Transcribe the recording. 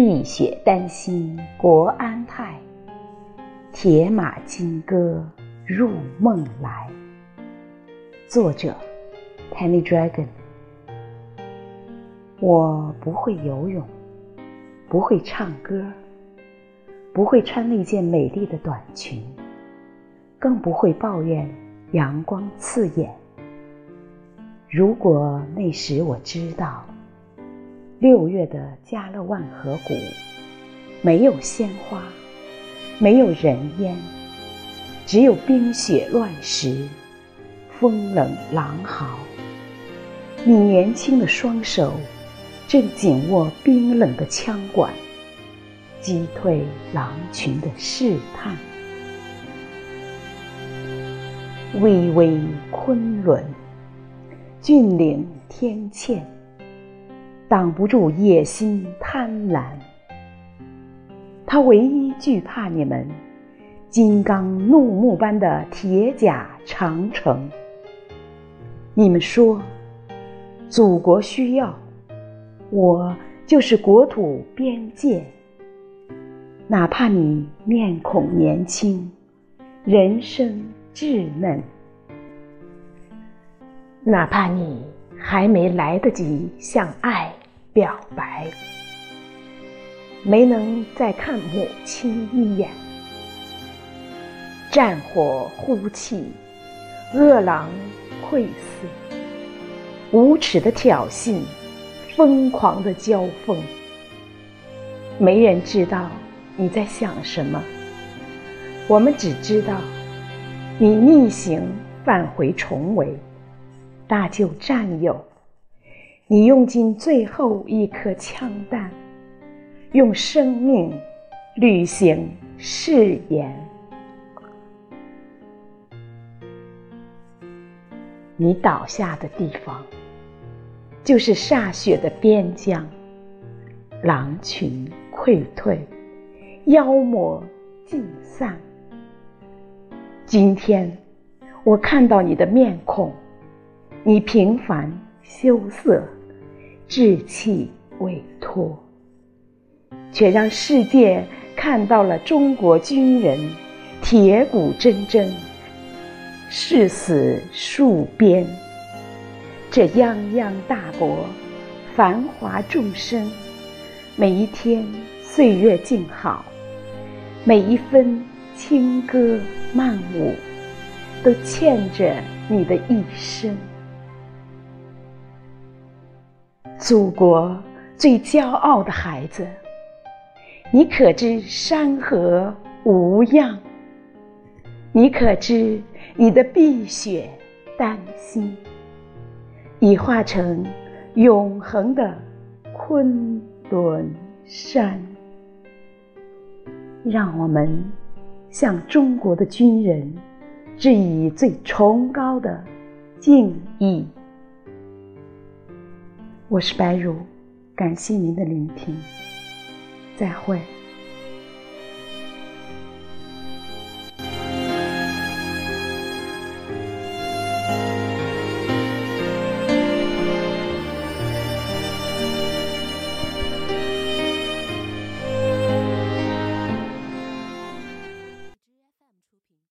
碧血丹心国安泰，铁马金戈入梦来。作者：Penny Dragon。我不会游泳，不会唱歌，不会穿那件美丽的短裙，更不会抱怨阳光刺眼。如果那时我知道，六月的加勒万河谷没有鲜花，没有人烟，只有冰雪乱石，风冷狼嚎。你年轻的双手正紧握冰冷的枪管，击退狼群的试探。巍巍昆仑。峻岭天堑，挡不住野心贪婪。他唯一惧怕你们金刚怒目般的铁甲长城。你们说，祖国需要，我就是国土边界。哪怕你面孔年轻，人生稚嫩。哪怕你还没来得及向爱表白，没能再看母亲一眼，战火呼气，饿狼溃死，无耻的挑衅，疯狂的交锋，没人知道你在想什么，我们只知道你逆行返回重围。搭救战友，你用尽最后一颗枪弹，用生命履行誓言。你倒下的地方，就是歃血的边疆，狼群溃退，妖魔尽散。今天，我看到你的面孔。你平凡羞涩，志气委托，却让世界看到了中国军人铁骨铮铮，誓死戍边。这泱泱大国，繁华众生，每一天岁月静好，每一分轻歌曼舞，都欠着你的一生。祖国最骄傲的孩子，你可知山河无恙？你可知你的碧血丹心已化成永恒的昆仑山？让我们向中国的军人致以最崇高的敬意。我是白茹，感谢您的聆听，再会。